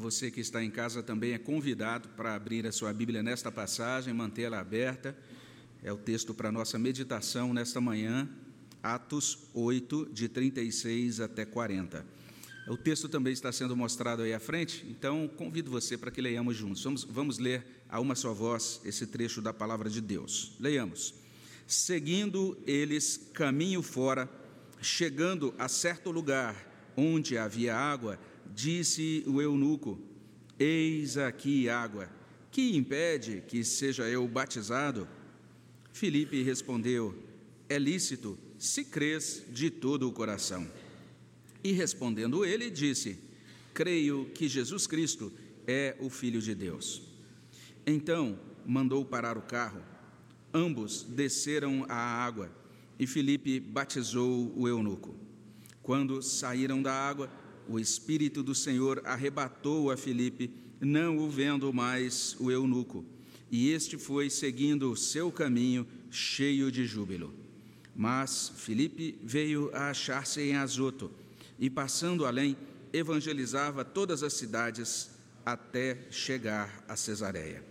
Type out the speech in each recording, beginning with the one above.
você que está em casa também é convidado para abrir a sua Bíblia nesta passagem, mantê-la aberta. É o texto para nossa meditação nesta manhã, Atos 8, de 36 até 40. O texto também está sendo mostrado aí à frente, então convido você para que leiamos juntos. Vamos, vamos ler a uma só voz esse trecho da palavra de Deus. Leiamos. Seguindo eles caminho fora, chegando a certo lugar onde havia água, disse o eunuco: Eis aqui água, que impede que seja eu batizado? Filipe respondeu: É lícito, se crês de todo o coração. E respondendo ele, disse: Creio que Jesus Cristo é o Filho de Deus. Então mandou parar o carro. Ambos desceram à água e Filipe batizou o eunuco. Quando saíram da água, o Espírito do Senhor arrebatou a Filipe, não o vendo mais o eunuco, e este foi seguindo o seu caminho, cheio de júbilo. Mas Filipe veio a achar-se em Azoto, e passando além, evangelizava todas as cidades até chegar a Cesareia.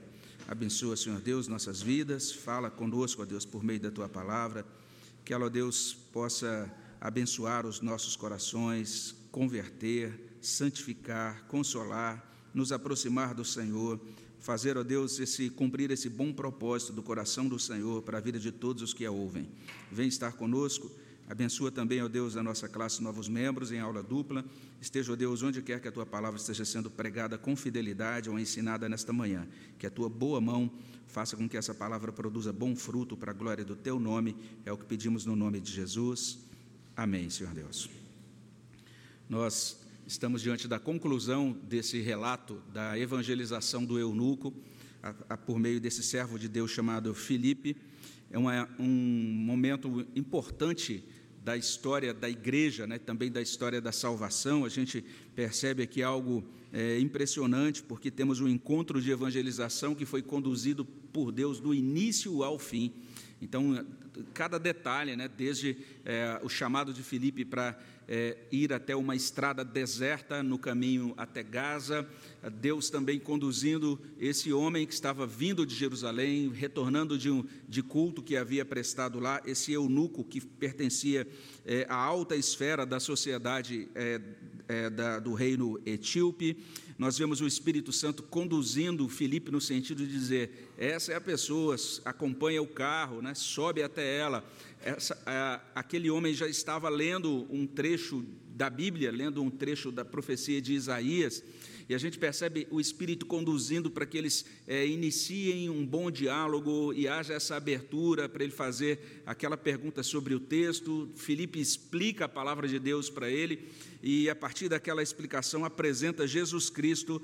Abençoa, Senhor Deus, nossas vidas, fala conosco, ó Deus, por meio da tua palavra, que ela, ó Deus, possa abençoar os nossos corações, converter, santificar, consolar, nos aproximar do Senhor, fazer, ó Deus, esse cumprir esse bom propósito do coração do Senhor para a vida de todos os que a ouvem. Vem estar conosco. Abençoa também, ó Deus, a nossa classe novos membros em aula dupla. Esteja, ó Deus, onde quer que a tua palavra esteja sendo pregada com fidelidade ou ensinada nesta manhã. Que a tua boa mão faça com que essa palavra produza bom fruto para a glória do teu nome. É o que pedimos no nome de Jesus. Amém, Senhor Deus. Nós estamos diante da conclusão desse relato da evangelização do eunuco, a, a, por meio desse servo de Deus chamado Filipe. É uma, um momento importante da história da igreja, né, também da história da salvação. A gente percebe aqui algo é, impressionante, porque temos um encontro de evangelização que foi conduzido por Deus do início ao fim. Então, cada detalhe, né, desde é, o chamado de Filipe para é, ir até uma estrada deserta no caminho até Gaza, Deus também conduzindo esse homem que estava vindo de Jerusalém, retornando de, um, de culto que havia prestado lá, esse eunuco que pertencia é, à alta esfera da sociedade é, é, da, do reino etíope nós vemos o Espírito Santo conduzindo Filipe no sentido de dizer: essa é a pessoa, acompanha o carro, né, sobe até ela. Essa, a, aquele homem já estava lendo um trecho da Bíblia, lendo um trecho da profecia de Isaías, e a gente percebe o Espírito conduzindo para que eles é, iniciem um bom diálogo e haja essa abertura para ele fazer aquela pergunta sobre o texto. Felipe explica a palavra de Deus para ele e, a partir daquela explicação, apresenta Jesus Cristo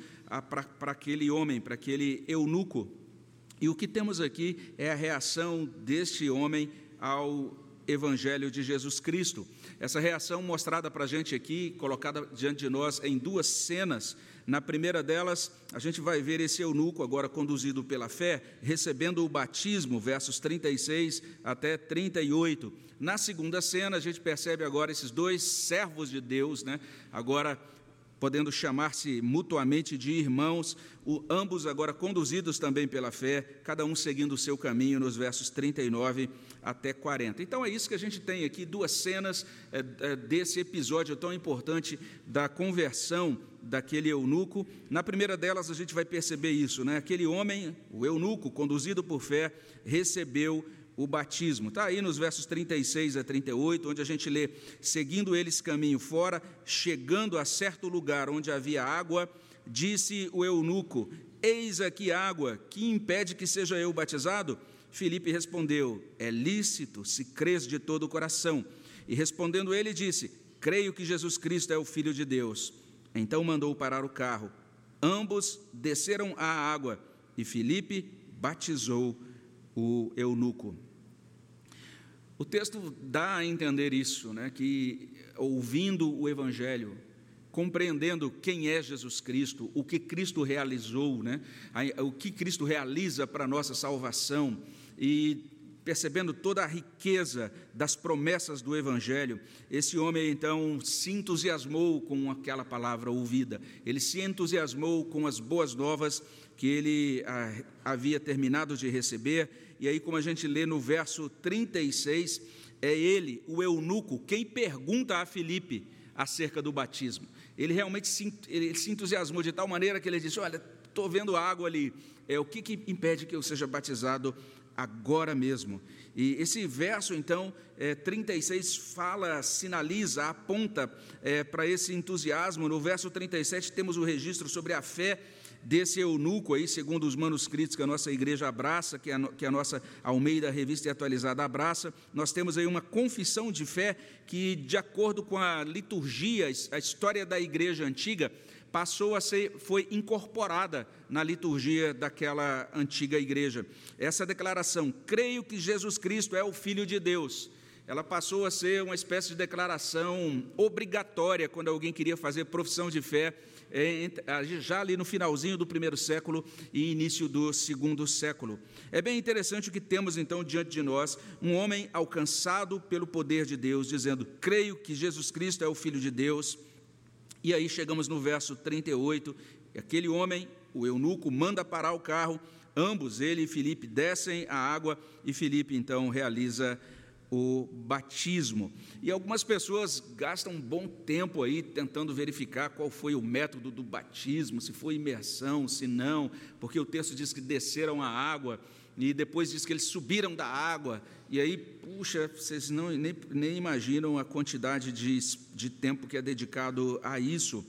para aquele homem, para aquele eunuco. E o que temos aqui é a reação deste homem ao Evangelho de Jesus Cristo. Essa reação mostrada para a gente aqui, colocada diante de nós em duas cenas. Na primeira delas, a gente vai ver esse eunuco, agora conduzido pela fé, recebendo o batismo, versos 36 até 38. Na segunda cena, a gente percebe agora esses dois servos de Deus, né? agora podendo chamar-se mutuamente de irmãos, o, ambos agora conduzidos também pela fé, cada um seguindo o seu caminho, nos versos 39 até 40. Então é isso que a gente tem aqui, duas cenas é, é, desse episódio tão importante da conversão daquele eunuco. Na primeira delas, a gente vai perceber isso, né? Aquele homem, o eunuco, conduzido por fé, recebeu o batismo. Está aí nos versos 36 a 38, onde a gente lê: Seguindo eles caminho fora, chegando a certo lugar onde havia água, disse o eunuco: Eis aqui água, que impede que seja eu batizado? Filipe respondeu: É lícito, se crês de todo o coração. E respondendo ele, disse: Creio que Jesus Cristo é o Filho de Deus. Então mandou parar o carro. Ambos desceram à água e Filipe batizou o eunuco. O texto dá a entender isso, né, que ouvindo o Evangelho, compreendendo quem é Jesus Cristo, o que Cristo realizou, né, o que Cristo realiza para a nossa salvação, e percebendo toda a riqueza das promessas do Evangelho, esse homem então se entusiasmou com aquela palavra ouvida, ele se entusiasmou com as boas novas que ele ah, havia terminado de receber, e aí, como a gente lê no verso 36, é ele, o eunuco, quem pergunta a Filipe acerca do batismo. Ele realmente se, ele se entusiasmou de tal maneira que ele disse: Olha, estou vendo água ali, é, o que, que impede que eu seja batizado agora mesmo. E esse verso, então, é, 36, fala, sinaliza, aponta é, para esse entusiasmo. No verso 37, temos o registro sobre a fé desse eunuco aí, segundo os manuscritos que a nossa igreja abraça, que a, que a nossa Almeida Revista e Atualizada abraça. Nós temos aí uma confissão de fé que, de acordo com a liturgia, a história da igreja antiga, passou a ser, foi incorporada na liturgia daquela antiga igreja. Essa declaração, creio que Jesus Cristo é o Filho de Deus, ela passou a ser uma espécie de declaração obrigatória quando alguém queria fazer profissão de fé, é, já ali no finalzinho do primeiro século e início do segundo século. É bem interessante o que temos então diante de nós, um homem alcançado pelo poder de Deus, dizendo: Creio que Jesus Cristo é o Filho de Deus e aí chegamos no verso 38, aquele homem, o eunuco, manda parar o carro, ambos, ele e Filipe, descem a água e Filipe então realiza o batismo. E algumas pessoas gastam um bom tempo aí tentando verificar qual foi o método do batismo, se foi imersão, se não, porque o texto diz que desceram a água e depois diz que eles subiram da água, e aí, puxa, vocês não, nem, nem imaginam a quantidade de, de tempo que é dedicado a isso.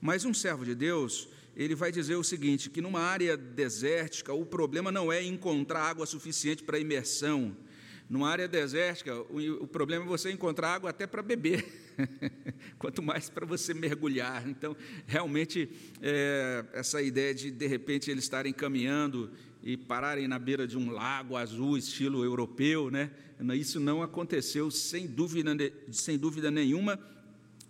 Mas um servo de Deus, ele vai dizer o seguinte: que numa área desértica, o problema não é encontrar água suficiente para imersão. Numa área desértica, o, o problema é você encontrar água até para beber, quanto mais para você mergulhar. Então, realmente, é, essa ideia de, de repente, eles estarem caminhando e pararem na beira de um lago azul, estilo europeu, né? Isso não aconteceu, sem dúvida, sem dúvida nenhuma.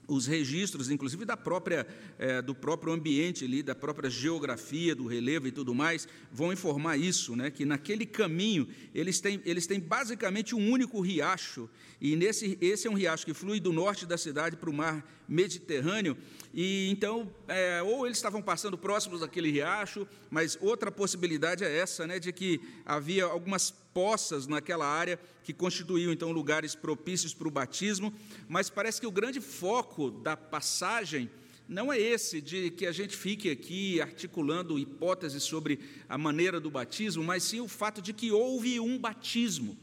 Os registros, inclusive da própria, é, do próprio ambiente ali, da própria geografia, do relevo e tudo mais, vão informar isso, né? que naquele caminho eles têm, eles têm basicamente um único riacho, e nesse, esse é um riacho que flui do norte da cidade para o mar Mediterrâneo, e então, é, ou eles estavam passando próximos daquele riacho, mas outra possibilidade é essa, né, de que havia algumas poças naquela área que constituíam então lugares propícios para o batismo, mas parece que o grande foco da passagem não é esse de que a gente fique aqui articulando hipóteses sobre a maneira do batismo, mas sim o fato de que houve um batismo.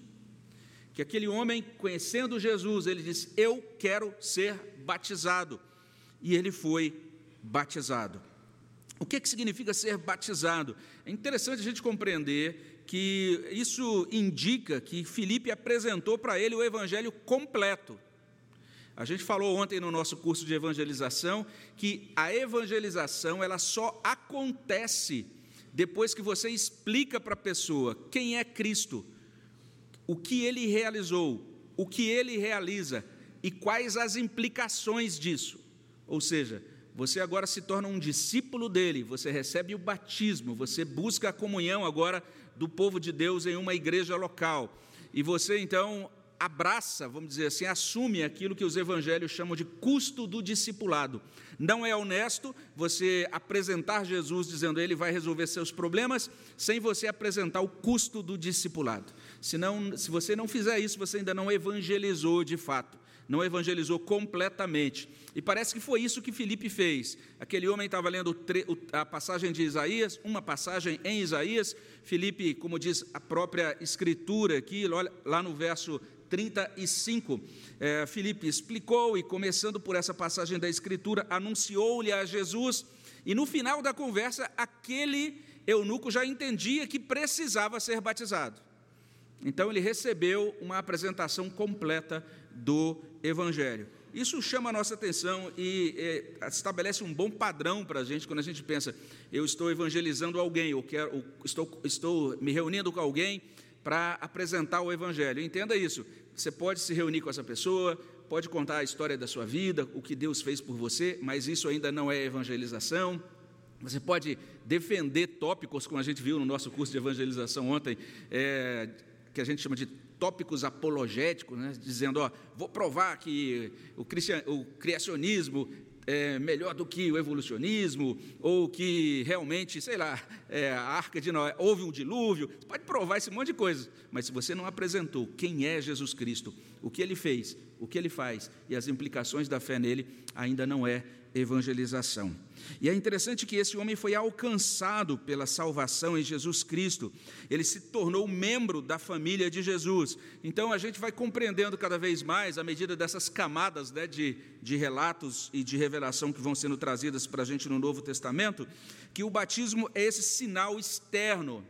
Que aquele homem, conhecendo Jesus, ele disse: Eu quero ser batizado e ele foi batizado. O que, que significa ser batizado? É interessante a gente compreender que isso indica que Filipe apresentou para ele o evangelho completo. A gente falou ontem no nosso curso de evangelização que a evangelização ela só acontece depois que você explica para a pessoa quem é Cristo, o que ele realizou, o que ele realiza e quais as implicações disso. Ou seja, você agora se torna um discípulo dele, você recebe o batismo, você busca a comunhão agora do povo de Deus em uma igreja local. E você então abraça, vamos dizer assim, assume aquilo que os evangelhos chamam de custo do discipulado. Não é honesto você apresentar Jesus dizendo ele vai resolver seus problemas sem você apresentar o custo do discipulado. Senão, se você não fizer isso, você ainda não evangelizou de fato não evangelizou completamente. E parece que foi isso que Filipe fez. Aquele homem estava lendo a passagem de Isaías, uma passagem em Isaías. Filipe, como diz a própria Escritura aqui, lá no verso 35, é, Filipe explicou e, começando por essa passagem da Escritura, anunciou-lhe a Jesus. E no final da conversa, aquele eunuco já entendia que precisava ser batizado. Então ele recebeu uma apresentação completa do Evangelho. Isso chama a nossa atenção e é, estabelece um bom padrão para a gente quando a gente pensa, eu estou evangelizando alguém, ou, quero, ou estou, estou me reunindo com alguém para apresentar o Evangelho. Entenda isso. Você pode se reunir com essa pessoa, pode contar a história da sua vida, o que Deus fez por você, mas isso ainda não é evangelização. Você pode defender tópicos, como a gente viu no nosso curso de evangelização ontem, é, que a gente chama de tópicos apologéticos, né, dizendo, ó, vou provar que o, o criacionismo é melhor do que o evolucionismo, ou que realmente, sei lá, é, a arca de Noé, houve um dilúvio, você pode provar esse monte de coisa, mas se você não apresentou quem é Jesus Cristo, o que ele fez, o que ele faz e as implicações da fé nele, ainda não é evangelização. E é interessante que esse homem foi alcançado pela salvação em Jesus Cristo, ele se tornou membro da família de Jesus. Então a gente vai compreendendo cada vez mais, à medida dessas camadas né, de, de relatos e de revelação que vão sendo trazidas para a gente no Novo Testamento, que o batismo é esse sinal externo.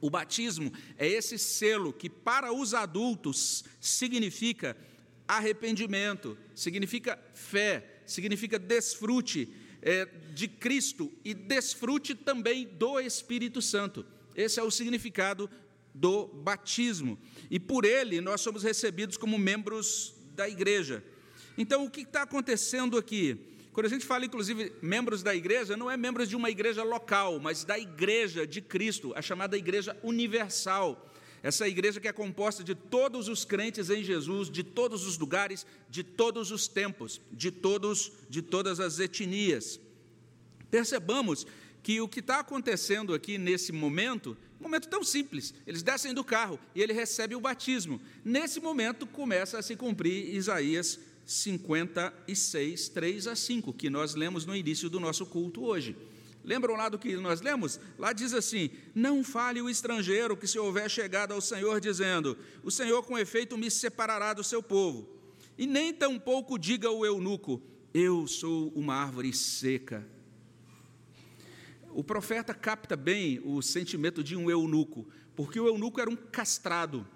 O batismo é esse selo que, para os adultos, significa arrependimento, significa fé, significa desfrute é, de Cristo e desfrute também do Espírito Santo. Esse é o significado do batismo. E por ele nós somos recebidos como membros da igreja. Então, o que está acontecendo aqui? Quando a gente fala, inclusive, membros da igreja, não é membros de uma igreja local, mas da igreja de Cristo, a chamada igreja universal. Essa igreja que é composta de todos os crentes em Jesus, de todos os lugares, de todos os tempos, de todos, de todas as etnias. Percebamos que o que está acontecendo aqui nesse momento, momento tão simples, eles descem do carro e ele recebe o batismo. Nesse momento começa a se cumprir Isaías 56, 3 a 5, que nós lemos no início do nosso culto hoje. Lembram lá do que nós lemos? Lá diz assim: Não fale o estrangeiro que se houver chegado ao Senhor, dizendo: O Senhor com efeito me separará do seu povo. E nem tampouco diga o eunuco: Eu sou uma árvore seca. O profeta capta bem o sentimento de um eunuco, porque o eunuco era um castrado.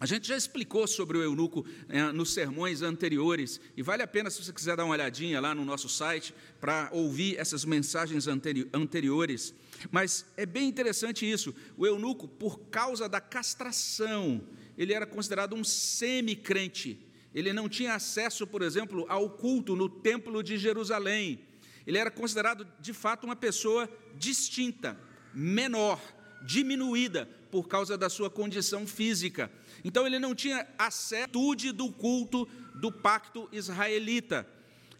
A gente já explicou sobre o eunuco né, nos sermões anteriores, e vale a pena, se você quiser dar uma olhadinha lá no nosso site, para ouvir essas mensagens anteri anteriores. Mas é bem interessante isso. O eunuco, por causa da castração, ele era considerado um semi-crente. Ele não tinha acesso, por exemplo, ao culto no templo de Jerusalém. Ele era considerado, de fato, uma pessoa distinta, menor, diminuída, por causa da sua condição física. Então ele não tinha acesso do culto do pacto israelita.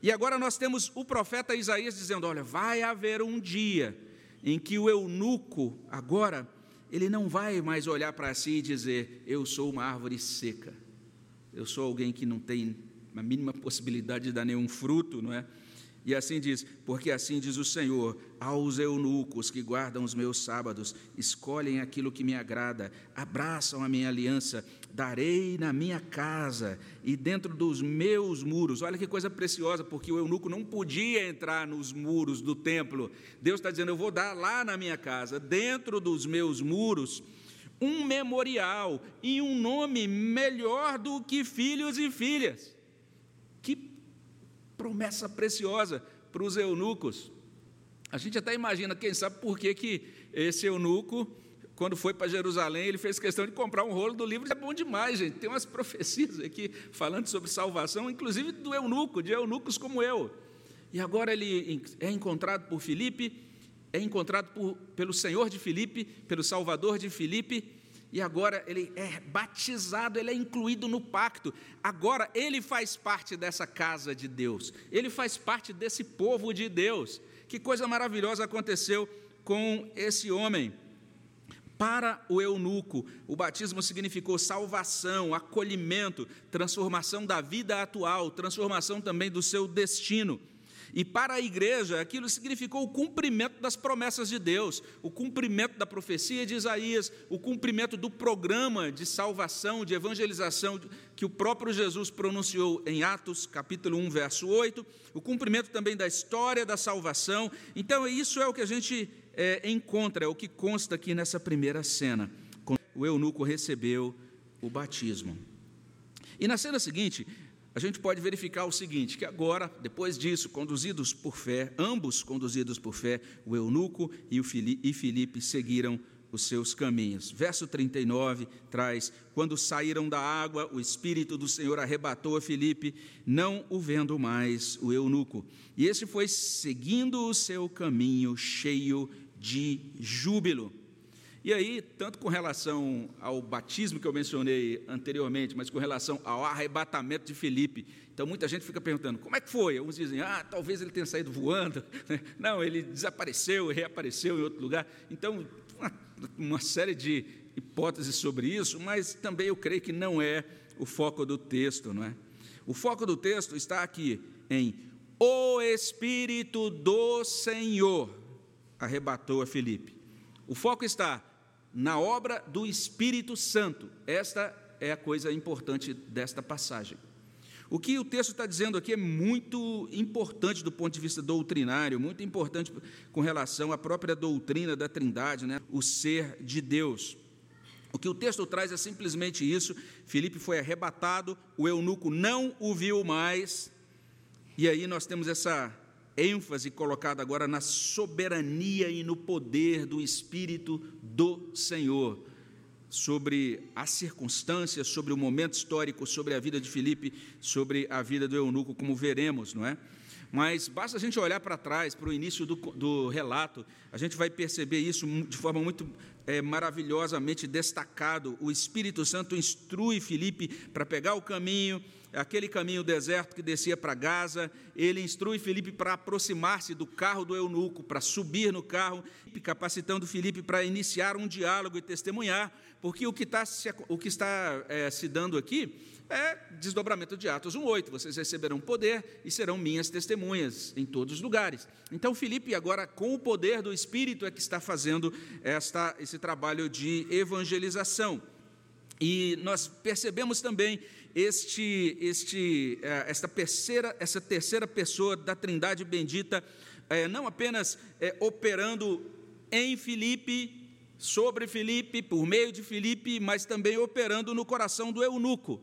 E agora nós temos o profeta Isaías dizendo: olha, vai haver um dia em que o eunuco, agora, ele não vai mais olhar para si e dizer: eu sou uma árvore seca, eu sou alguém que não tem a mínima possibilidade de dar nenhum fruto, não é? E assim diz: Porque assim diz o Senhor, aos eunucos que guardam os meus sábados, escolhem aquilo que me agrada, abraçam a minha aliança, darei na minha casa e dentro dos meus muros. Olha que coisa preciosa, porque o eunuco não podia entrar nos muros do templo. Deus está dizendo: Eu vou dar lá na minha casa, dentro dos meus muros, um memorial e um nome melhor do que filhos e filhas promessa preciosa para os eunucos. A gente até imagina, quem sabe por que, que esse eunuco, quando foi para Jerusalém, ele fez questão de comprar um rolo do livro. É bom demais, gente. Tem umas profecias aqui falando sobre salvação, inclusive do eunuco, de eunucos como eu. E agora ele é encontrado por Filipe, é encontrado por, pelo Senhor de Filipe, pelo Salvador de Filipe, e agora ele é batizado, ele é incluído no pacto. Agora ele faz parte dessa casa de Deus, ele faz parte desse povo de Deus. Que coisa maravilhosa aconteceu com esse homem. Para o eunuco, o batismo significou salvação, acolhimento, transformação da vida atual, transformação também do seu destino. E para a igreja, aquilo significou o cumprimento das promessas de Deus, o cumprimento da profecia de Isaías, o cumprimento do programa de salvação, de evangelização que o próprio Jesus pronunciou em Atos, capítulo 1, verso 8, o cumprimento também da história da salvação. Então, isso é o que a gente é, encontra, é o que consta aqui nessa primeira cena. O eunuco recebeu o batismo. E na cena seguinte, a gente pode verificar o seguinte: que agora, depois disso, conduzidos por fé, ambos conduzidos por fé, o eunuco e o Filipe seguiram os seus caminhos. Verso 39 traz: Quando saíram da água, o Espírito do Senhor arrebatou a Filipe, não o vendo mais o eunuco. E esse foi seguindo o seu caminho cheio de júbilo. E aí, tanto com relação ao batismo que eu mencionei anteriormente, mas com relação ao arrebatamento de Filipe. Então, muita gente fica perguntando: como é que foi? Uns dizem: ah, talvez ele tenha saído voando. Não, ele desapareceu reapareceu em outro lugar. Então, uma, uma série de hipóteses sobre isso, mas também eu creio que não é o foco do texto, não é? O foco do texto está aqui em o Espírito do Senhor arrebatou a Filipe. O foco está na obra do Espírito Santo. Esta é a coisa importante desta passagem. O que o texto está dizendo aqui é muito importante do ponto de vista doutrinário, muito importante com relação à própria doutrina da Trindade, né? o ser de Deus. O que o texto traz é simplesmente isso: Filipe foi arrebatado, o eunuco não o viu mais, e aí nós temos essa ênfase colocada agora na soberania e no poder do Espírito do Senhor, sobre as circunstâncias, sobre o momento histórico, sobre a vida de Filipe, sobre a vida do eunuco, como veremos, não é? Mas basta a gente olhar para trás, para o início do, do, relato, a gente vai perceber isso de forma muito é, maravilhosamente destacado. O Espírito Santo instrui Filipe para pegar o caminho, aquele caminho deserto que descia para Gaza, ele instrui Filipe para aproximar-se do carro do eunuco, para subir no carro, capacitando Filipe para iniciar um diálogo e testemunhar, porque o que está, o que está é, se dando aqui é desdobramento de Atos 1,8. Vocês receberão poder e serão minhas testemunhas em todos os lugares. Então, Filipe, agora, com o poder do Espírito, é que está fazendo esta, esse trabalho de evangelização. E nós percebemos também este, este, eh, esta, terceira, essa terceira pessoa da Trindade bendita, é, não apenas é, operando em Filipe, sobre Filipe, por meio de Filipe, mas também operando no coração do eunuco.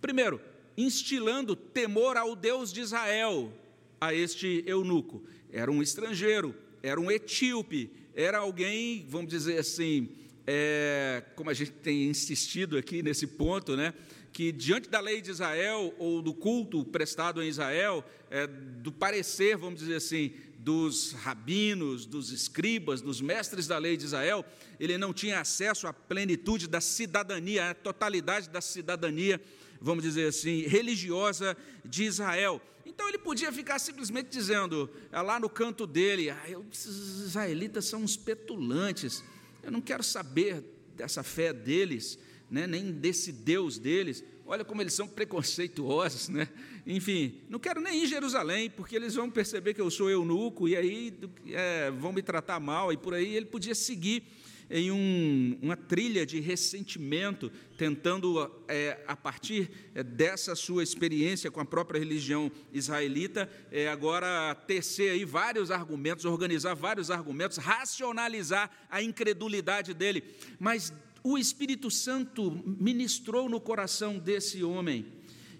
Primeiro, instilando temor ao Deus de Israel a este eunuco. Era um estrangeiro, era um etíope, era alguém, vamos dizer assim, é, como a gente tem insistido aqui nesse ponto, né? Que diante da lei de Israel ou do culto prestado em Israel, é, do parecer, vamos dizer assim, dos rabinos, dos escribas, dos mestres da lei de Israel, ele não tinha acesso à plenitude da cidadania, à totalidade da cidadania, vamos dizer assim, religiosa de Israel. Então ele podia ficar simplesmente dizendo, é, lá no canto dele, ah, os israelitas são uns petulantes, eu não quero saber dessa fé deles né, nem desse Deus deles. Olha como eles são preconceituosos, né? Enfim, não quero nem ir em Jerusalém, porque eles vão perceber que eu sou eunuco e aí é, vão me tratar mal, e por aí ele podia seguir em um, uma trilha de ressentimento, tentando, é, a partir é, dessa sua experiência com a própria religião israelita, é, agora tecer aí vários argumentos, organizar vários argumentos, racionalizar a incredulidade dele. Mas o Espírito Santo ministrou no coração desse homem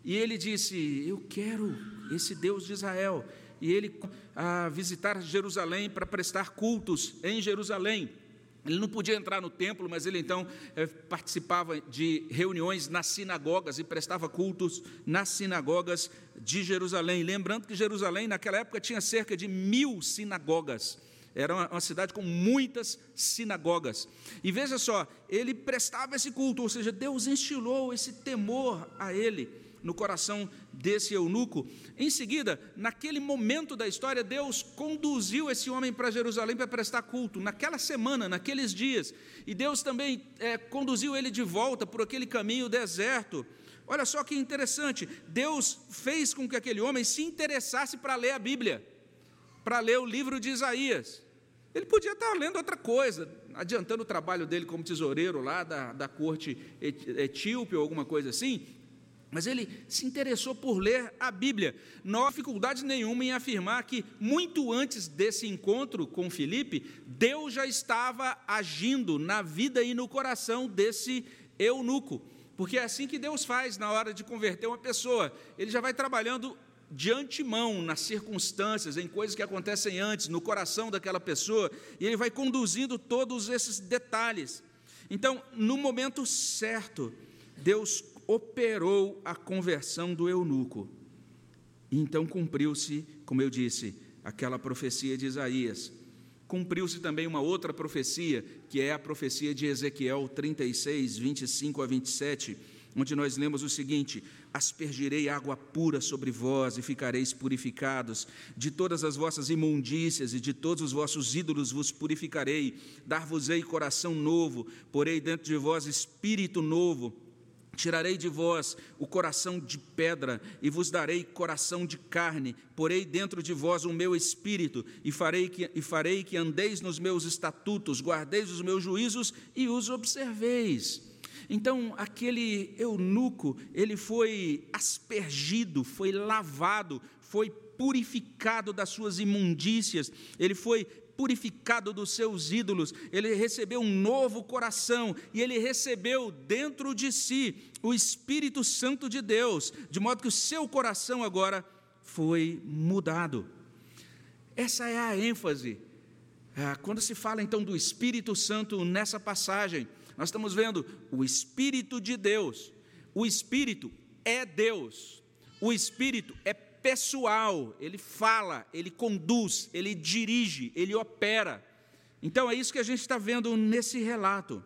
e ele disse: Eu quero esse Deus de Israel. E ele a visitar Jerusalém para prestar cultos em Jerusalém. Ele não podia entrar no templo, mas ele então eh, participava de reuniões nas sinagogas e prestava cultos nas sinagogas de Jerusalém. Lembrando que Jerusalém, naquela época, tinha cerca de mil sinagogas. Era uma, cidade com muitas sinagogas. E veja só, ele prestava esse culto, ou seja, Deus instilou esse temor a ele no coração desse eunuco. Em seguida, naquele momento da história, Deus conduziu esse homem para Jerusalém para prestar culto, naquela semana, naqueles dias. E Deus também é, conduziu ele de volta por aquele caminho deserto. Olha só que interessante, Deus fez com que aquele homem se interessasse para ler a Bíblia para ler o livro de Isaías. Ele podia estar lendo outra coisa, adiantando o trabalho dele como tesoureiro lá da, da corte etíope ou alguma coisa assim, mas ele se interessou por ler a Bíblia. Não há dificuldade nenhuma em afirmar que, muito antes desse encontro com Filipe, Deus já estava agindo na vida e no coração desse eunuco. Porque é assim que Deus faz na hora de converter uma pessoa. Ele já vai trabalhando de antemão nas circunstâncias, em coisas que acontecem antes, no coração daquela pessoa, e ele vai conduzindo todos esses detalhes. Então, no momento certo, Deus operou a conversão do eunuco. E então cumpriu-se, como eu disse, aquela profecia de Isaías. cumpriu-se também uma outra profecia, que é a profecia de Ezequiel 36, 25 a 27, onde nós lemos o seguinte: Aspergirei água pura sobre vós e ficareis purificados. De todas as vossas imundícias e de todos os vossos ídolos vos purificarei. Dar-vos-ei coração novo, porei dentro de vós espírito novo Tirarei de vós o coração de pedra e vos darei coração de carne, porei dentro de vós o meu espírito e farei que, e farei que andeis nos meus estatutos, guardeis os meus juízos e os observeis. Então, aquele eunuco, ele foi aspergido, foi lavado, foi purificado das suas imundícias, ele foi purificado dos seus ídolos, ele recebeu um novo coração e ele recebeu dentro de si o Espírito Santo de Deus, de modo que o seu coração agora foi mudado. Essa é a ênfase. É, quando se fala então do Espírito Santo nessa passagem, nós estamos vendo o Espírito de Deus. O Espírito é Deus. O Espírito é pessoal, ele fala, ele conduz, ele dirige, ele opera. Então é isso que a gente está vendo nesse relato.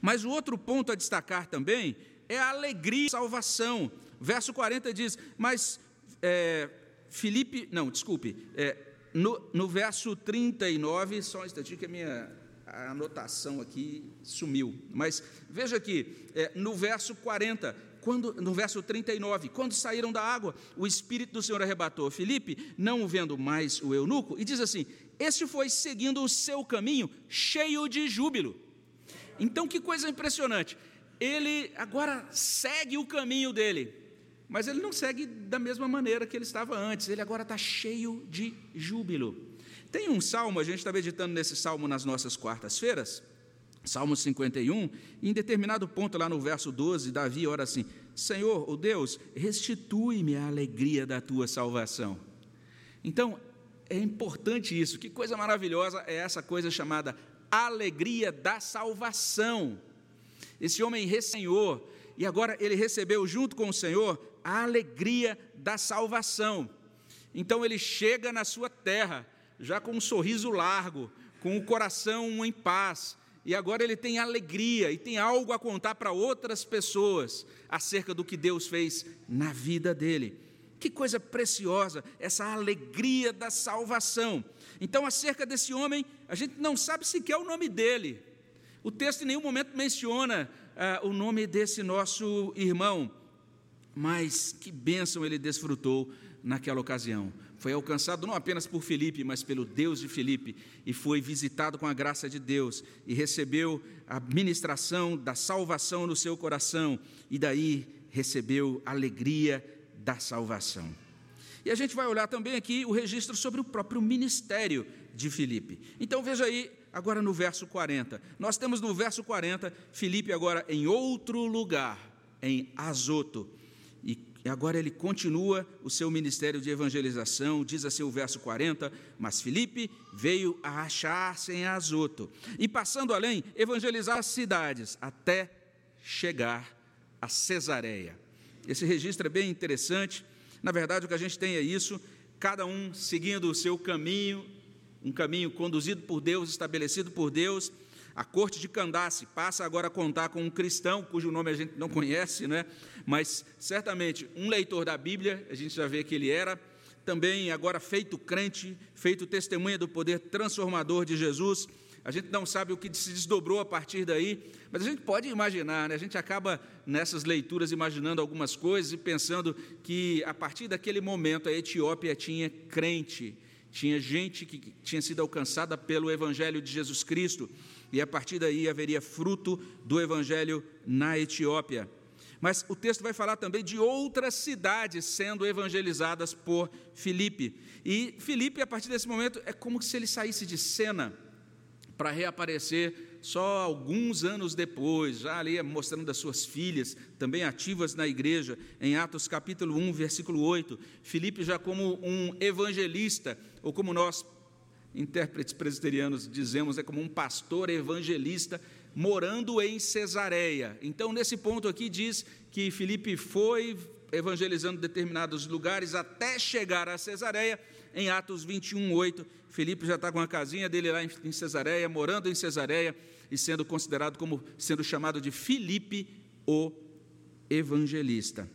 Mas o outro ponto a destacar também é a alegria e salvação. Verso 40 diz: Mas é, Filipe, não, desculpe, é, no, no verso 39, só um instantinho que a minha a anotação aqui sumiu. Mas veja aqui, é, no verso 40, quando, no verso 39, quando saíram da água, o Espírito do Senhor arrebatou Filipe, não vendo mais o eunuco, e diz assim: Este foi seguindo o seu caminho, cheio de júbilo. Então, que coisa impressionante. Ele agora segue o caminho dele, mas ele não segue da mesma maneira que ele estava antes, ele agora está cheio de júbilo. Tem um salmo, a gente está meditando nesse salmo nas nossas quartas-feiras, Salmo 51, em determinado ponto, lá no verso 12, Davi ora assim: Senhor, o oh Deus, restitui-me a alegria da tua salvação. Então, é importante isso, que coisa maravilhosa é essa coisa chamada alegria da salvação. Esse homem ressenhor, e agora ele recebeu junto com o Senhor a alegria da salvação. Então ele chega na sua terra, já com um sorriso largo, com o coração em paz, e agora ele tem alegria e tem algo a contar para outras pessoas acerca do que Deus fez na vida dele. Que coisa preciosa, essa alegria da salvação. Então, acerca desse homem, a gente não sabe sequer o nome dele. O texto em nenhum momento menciona ah, o nome desse nosso irmão, mas que bênção ele desfrutou naquela ocasião foi alcançado não apenas por Filipe, mas pelo Deus de Filipe, e foi visitado com a graça de Deus, e recebeu a ministração da salvação no seu coração, e daí recebeu a alegria da salvação. E a gente vai olhar também aqui o registro sobre o próprio ministério de Filipe. Então veja aí, agora no verso 40. Nós temos no verso 40, Filipe agora em outro lugar, em Azoto. E agora ele continua o seu ministério de evangelização, diz assim o verso 40: Mas Filipe veio a achar-se em Azoto, e passando além, evangelizar as cidades, até chegar a Cesareia. Esse registro é bem interessante. Na verdade, o que a gente tem é isso, cada um seguindo o seu caminho, um caminho conduzido por Deus, estabelecido por Deus, a corte de Candace passa agora a contar com um cristão, cujo nome a gente não conhece, né? mas certamente um leitor da Bíblia, a gente já vê que ele era, também agora feito crente, feito testemunha do poder transformador de Jesus. A gente não sabe o que se desdobrou a partir daí, mas a gente pode imaginar, né? a gente acaba nessas leituras imaginando algumas coisas e pensando que a partir daquele momento a Etiópia tinha crente, tinha gente que tinha sido alcançada pelo Evangelho de Jesus Cristo e a partir daí haveria fruto do evangelho na Etiópia. Mas o texto vai falar também de outras cidades sendo evangelizadas por Filipe. E Filipe, a partir desse momento, é como se ele saísse de cena para reaparecer só alguns anos depois, já ali mostrando as suas filhas, também ativas na igreja, em Atos capítulo 1, versículo 8. Filipe já como um evangelista, ou como nós intérpretes presbiterianos dizemos, é como um pastor evangelista morando em Cesareia. Então, nesse ponto aqui, diz que Filipe foi evangelizando determinados lugares até chegar a Cesareia, em Atos 21, 8. Filipe já está com a casinha dele lá em Cesareia, morando em Cesareia e sendo considerado como sendo chamado de Filipe o evangelista.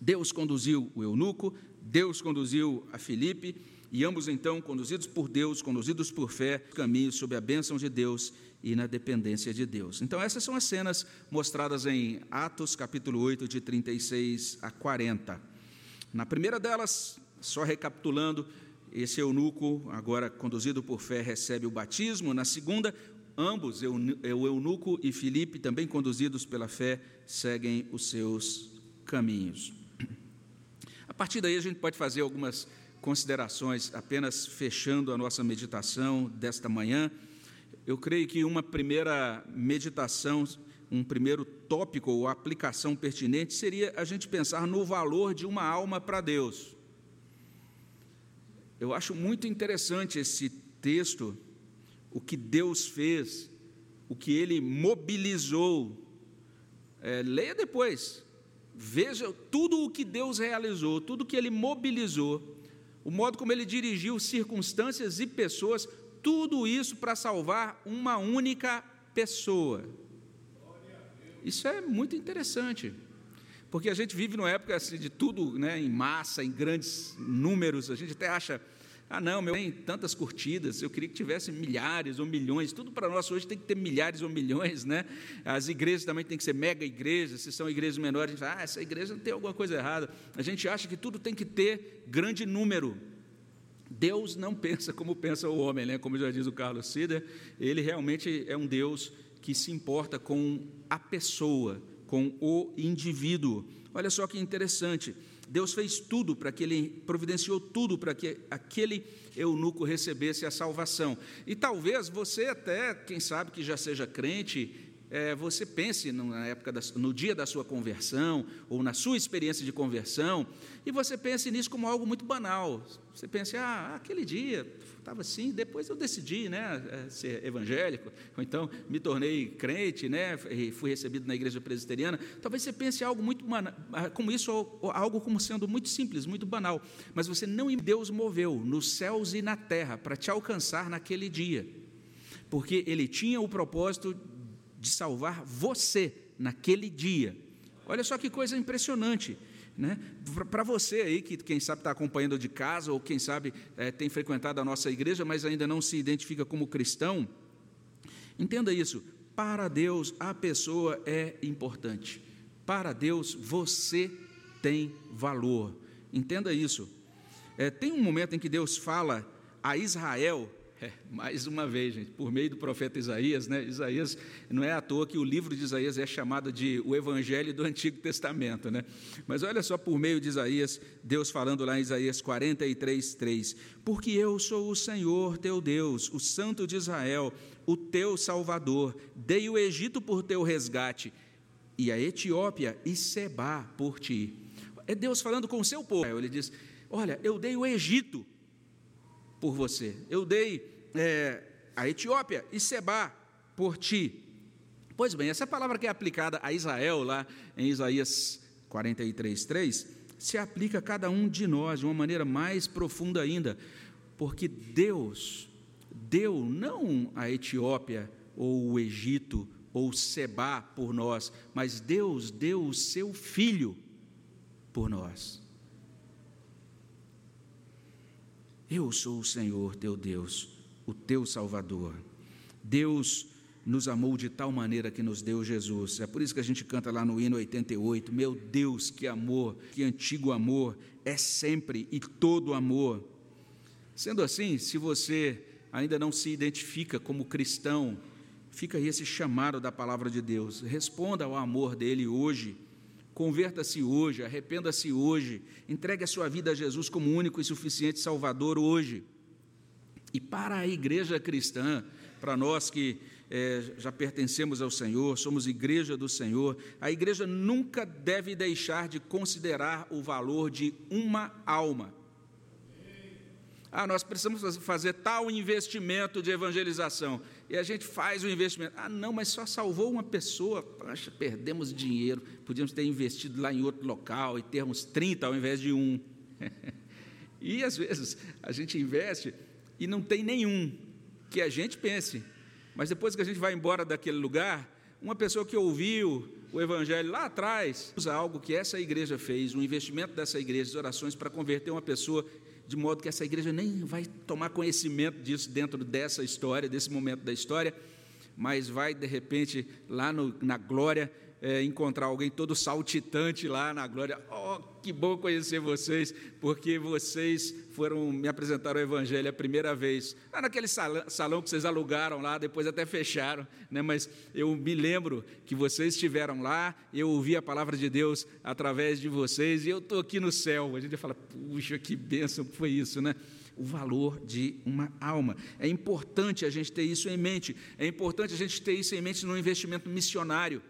Deus conduziu o eunuco, Deus conduziu a Filipe, e ambos então, conduzidos por Deus, conduzidos por fé, caminhos sob a bênção de Deus e na dependência de Deus. Então, essas são as cenas mostradas em Atos capítulo 8, de 36 a 40. Na primeira delas, só recapitulando, esse eunuco, agora conduzido por fé, recebe o batismo. Na segunda, ambos, o eunuco e Filipe, também conduzidos pela fé, seguem os seus caminhos. A partir daí, a gente pode fazer algumas considerações, apenas fechando a nossa meditação desta manhã. Eu creio que uma primeira meditação, um primeiro tópico ou aplicação pertinente seria a gente pensar no valor de uma alma para Deus. Eu acho muito interessante esse texto, o que Deus fez, o que Ele mobilizou. É, leia depois, veja tudo o que Deus realizou, tudo que Ele mobilizou o modo como ele dirigiu circunstâncias e pessoas, tudo isso para salvar uma única pessoa. Isso é muito interessante, porque a gente vive numa época assim, de tudo né, em massa, em grandes números, a gente até acha ah, não, meu, tem tantas curtidas, eu queria que tivesse milhares ou milhões. Tudo para nós hoje tem que ter milhares ou milhões, né? As igrejas também tem que ser mega igrejas. Se são igrejas menores, a gente fala, ah, essa igreja tem alguma coisa errada. A gente acha que tudo tem que ter grande número. Deus não pensa como pensa o homem, né? Como já diz o Carlos Sider, ele realmente é um Deus que se importa com a pessoa, com o indivíduo. Olha só que interessante. Deus fez tudo para que ele providenciou tudo para que aquele eunuco recebesse a salvação. E talvez você até, quem sabe que já seja crente, é, você pense na época da, no dia da sua conversão ou na sua experiência de conversão e você pense nisso como algo muito banal. Você pensa, ah, aquele dia estava assim, depois eu decidi né, é, ser evangélico, ou então me tornei crente, né, e fui recebido na igreja presbiteriana. Talvez você pense algo muito ah, como isso, algo como sendo muito simples, muito banal, mas você não Deus moveu nos céus e na terra para te alcançar naquele dia, porque Ele tinha o propósito de salvar você naquele dia. Olha só que coisa impressionante. Né? Para você aí que, quem sabe, está acompanhando de casa, ou quem sabe é, tem frequentado a nossa igreja, mas ainda não se identifica como cristão, entenda isso: para Deus a pessoa é importante, para Deus você tem valor, entenda isso. É, tem um momento em que Deus fala a Israel é, mais uma vez, gente, por meio do profeta Isaías, né? Isaías, não é à toa que o livro de Isaías é chamado de o Evangelho do Antigo Testamento, né? Mas olha só, por meio de Isaías, Deus falando lá em Isaías 43, 3: Porque eu sou o Senhor teu Deus, o Santo de Israel, o teu Salvador, dei o Egito por teu resgate, e a Etiópia e Seba por ti. É Deus falando com o seu povo. Ele diz: Olha, eu dei o Egito por você. Eu dei é, a Etiópia e Seba por ti. Pois bem, essa palavra que é aplicada a Israel, lá em Isaías 43, 3, se aplica a cada um de nós de uma maneira mais profunda ainda, porque Deus deu não a Etiópia ou o Egito ou Seba por nós, mas Deus deu o seu filho por nós. Eu sou o Senhor teu Deus, o teu Salvador. Deus nos amou de tal maneira que nos deu Jesus. É por isso que a gente canta lá no hino 88: Meu Deus, que amor, que antigo amor, é sempre e todo amor. Sendo assim, se você ainda não se identifica como cristão, fica aí esse chamado da palavra de Deus. Responda ao amor dele hoje Converta-se hoje, arrependa-se hoje, entregue a sua vida a Jesus como único e suficiente Salvador hoje. E para a igreja cristã, para nós que é, já pertencemos ao Senhor, somos igreja do Senhor, a igreja nunca deve deixar de considerar o valor de uma alma. Ah, nós precisamos fazer tal investimento de evangelização. E a gente faz o investimento. Ah, não, mas só salvou uma pessoa. Poxa, perdemos dinheiro. Podíamos ter investido lá em outro local e termos 30 ao invés de um. E às vezes a gente investe e não tem nenhum que a gente pense. Mas depois que a gente vai embora daquele lugar, uma pessoa que ouviu o evangelho lá atrás usa algo que essa igreja fez, um investimento dessa igreja, de orações para converter uma pessoa de modo que essa igreja nem vai tomar conhecimento disso dentro dessa história, desse momento da história, mas vai de repente lá no, na glória é, encontrar alguém todo saltitante lá na glória. Oh, que bom conhecer vocês, porque vocês foram me apresentar o Evangelho a primeira vez. Lá naquele salão, salão, que vocês alugaram lá, depois até fecharam, né? mas eu me lembro que vocês estiveram lá, eu ouvi a palavra de Deus através de vocês, e eu estou aqui no céu. A gente fala, puxa, que bênção foi isso, né? o valor de uma alma. É importante a gente ter isso em mente, é importante a gente ter isso em mente no investimento missionário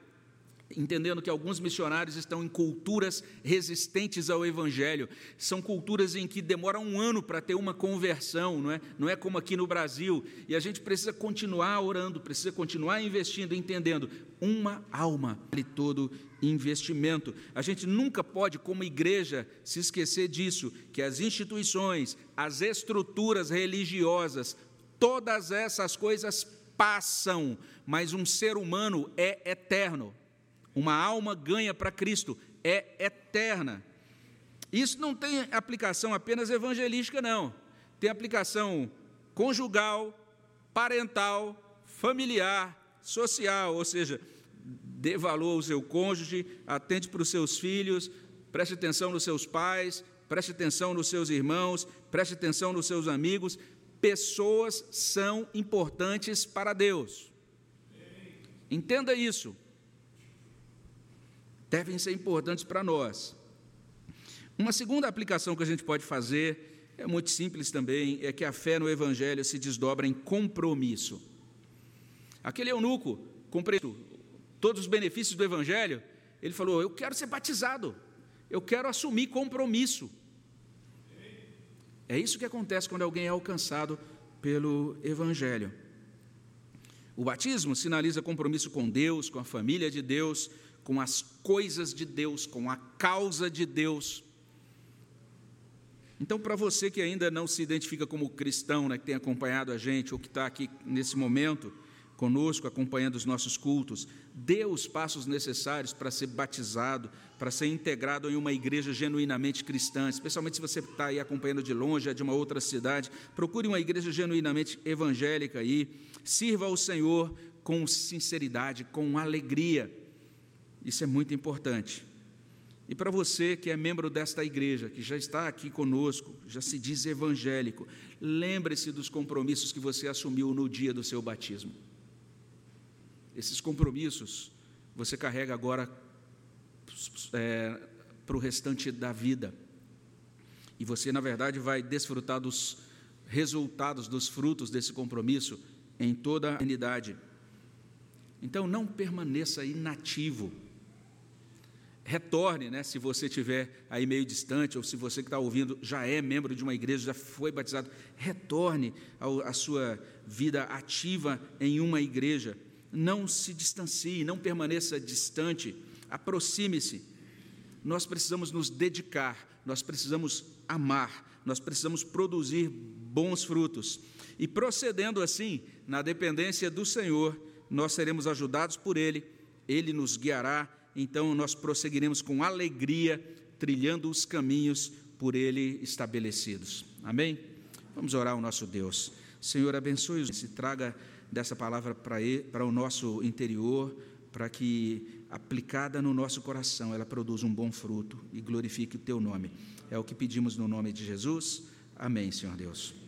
entendendo que alguns missionários estão em culturas resistentes ao Evangelho. São culturas em que demora um ano para ter uma conversão, não é? não é como aqui no Brasil. E a gente precisa continuar orando, precisa continuar investindo, entendendo uma alma vale todo investimento. A gente nunca pode, como igreja, se esquecer disso, que as instituições, as estruturas religiosas, todas essas coisas passam, mas um ser humano é eterno uma alma ganha para Cristo, é eterna. Isso não tem aplicação apenas evangelística, não. Tem aplicação conjugal, parental, familiar, social, ou seja, dê valor ao seu cônjuge, atente para os seus filhos, preste atenção nos seus pais, preste atenção nos seus irmãos, preste atenção nos seus amigos. Pessoas são importantes para Deus. Entenda isso devem ser importantes para nós. Uma segunda aplicação que a gente pode fazer é muito simples também, é que a fé no Evangelho se desdobra em compromisso. Aquele eunuco, compreendeu todos os benefícios do Evangelho, ele falou: Eu quero ser batizado, eu quero assumir compromisso. É isso que acontece quando alguém é alcançado pelo Evangelho. O batismo sinaliza compromisso com Deus, com a família de Deus, com as coisas de Deus, com a causa de Deus. Então, para você que ainda não se identifica como cristão, né, que tem acompanhado a gente, ou que está aqui nesse momento conosco, acompanhando os nossos cultos, dê os passos necessários para ser batizado, para ser integrado em uma igreja genuinamente cristã, especialmente se você está aí acompanhando de longe, é de uma outra cidade, procure uma igreja genuinamente evangélica aí, sirva ao Senhor com sinceridade, com alegria. Isso é muito importante. E para você que é membro desta igreja, que já está aqui conosco, já se diz evangélico, lembre-se dos compromissos que você assumiu no dia do seu batismo. Esses compromissos você carrega agora é, para o restante da vida. E você, na verdade, vai desfrutar dos resultados, dos frutos desse compromisso em toda a eternidade. Então, não permaneça inativo retorne, né, se você estiver aí meio distante, ou se você que está ouvindo já é membro de uma igreja, já foi batizado, retorne à sua vida ativa em uma igreja. Não se distancie, não permaneça distante, aproxime-se. Nós precisamos nos dedicar, nós precisamos amar, nós precisamos produzir bons frutos. E procedendo assim, na dependência do Senhor, nós seremos ajudados por Ele, Ele nos guiará então nós prosseguiremos com alegria, trilhando os caminhos por Ele estabelecidos. Amém? Vamos orar ao nosso Deus. Senhor, abençoe se traga dessa palavra para o nosso interior, para que, aplicada no nosso coração, ela produza um bom fruto e glorifique o Teu nome. É o que pedimos no nome de Jesus. Amém, Senhor Deus.